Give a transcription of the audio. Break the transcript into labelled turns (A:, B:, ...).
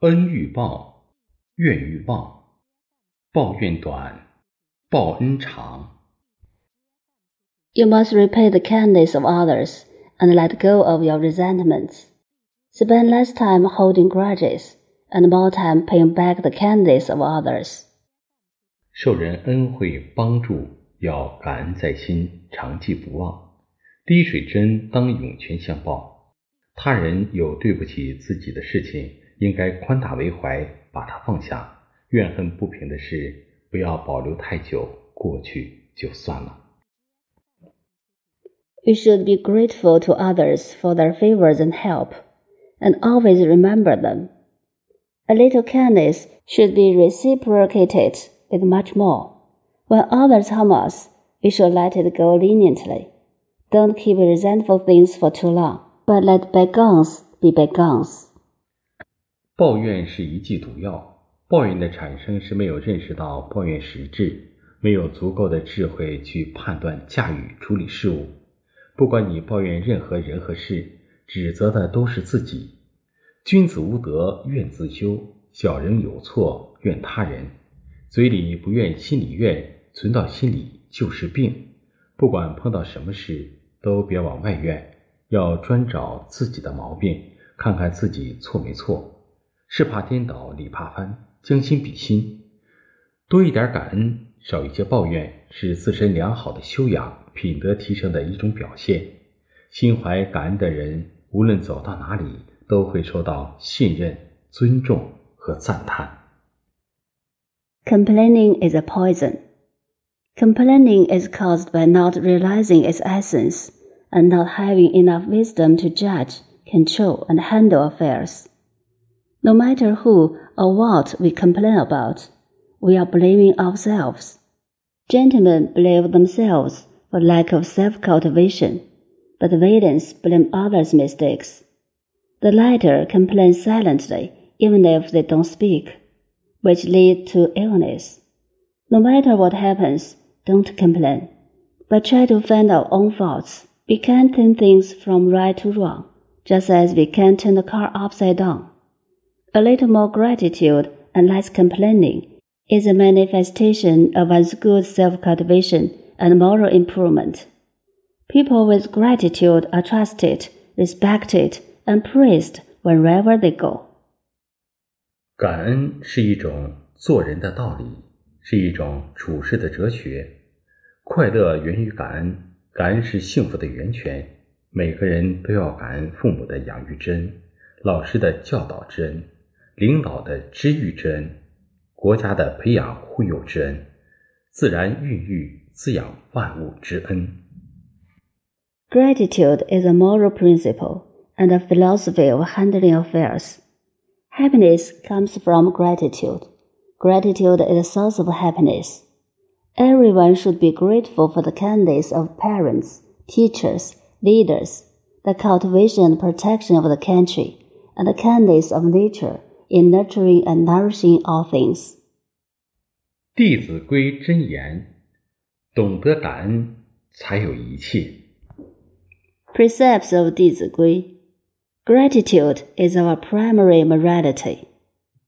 A: 恩欲报，怨欲忘，报怨短，报恩长。
B: You must repay the kindness of others and let go of your resentments. Spend less time holding grudges and more time paying back the kindness of others.
A: 受人恩惠帮助，要感恩在心，长记不忘。滴水之恩当涌泉相报。他人有对不起自己的事情，应该宽大为怀，把它放下。怨恨不平的事，不要保留太久，过去就算了。
B: You should be grateful to others for their favors and help, and always remember them. A little kindness should be reciprocated with much more. When others harm us, we should let it go leniently. Don't keep resentful things for too long, but let bygones be bygones.
A: 抱怨是一剂毒药，抱怨的产生是没有认识到抱怨实质，没有足够的智慧去判断、驾驭、处理事物。不管你抱怨任何人和事，指责的都是自己。君子无德，怨自修；小人有错，怨他人。嘴里不怨，心里怨，存到心里就是病。不管碰到什么事，都别往外怨，要专找自己的毛病，看看自己错没错。事怕颠倒，理怕翻，将心比心，多一点感恩，少一些抱怨，是自身良好的修养、品德提升的一种表现。心怀感恩的人，无论走到哪里，都会受到信任、尊重和赞叹。
B: Complaining is a poison. Complaining is caused by not realizing its essence and not having enough wisdom to judge, control, and handle affairs. No matter who or what we complain about, we are blaming ourselves. Gentlemen blame themselves for lack of self cultivation, but villains blame others' mistakes. The latter complain silently, even if they don't speak, which lead to illness. No matter what happens, don't complain, but try to find our own faults. We can't turn things from right to wrong, just as we can't turn the car upside down. A little more gratitude and less complaining is a manifestation of one's good self cultivation and moral improvement. People with gratitude are trusted, respected, and praised wherever they go.
A: 感恩是一种做人的道理，是一种处世的哲学。快乐源于感恩，感恩是幸福的源泉。每个人都要感恩父母的养育之恩，老师的教导之恩， 领导的知遇之恩，国家的培养护佑之恩，自然孕育滋养万物之恩。
B: Gratitude is a moral principle and a philosophy of handling affairs. Happiness comes from gratitude. Gratitude is a source of happiness. Everyone should be grateful for the kindness of parents, teachers, leaders, the cultivation and protection of the country, and the kindness of nature in nurturing and nourishing all things.
A: 《弟子规》真言：懂得感恩，才有一切。
B: Precepts of 弟子规 Gratitude is our primary morality.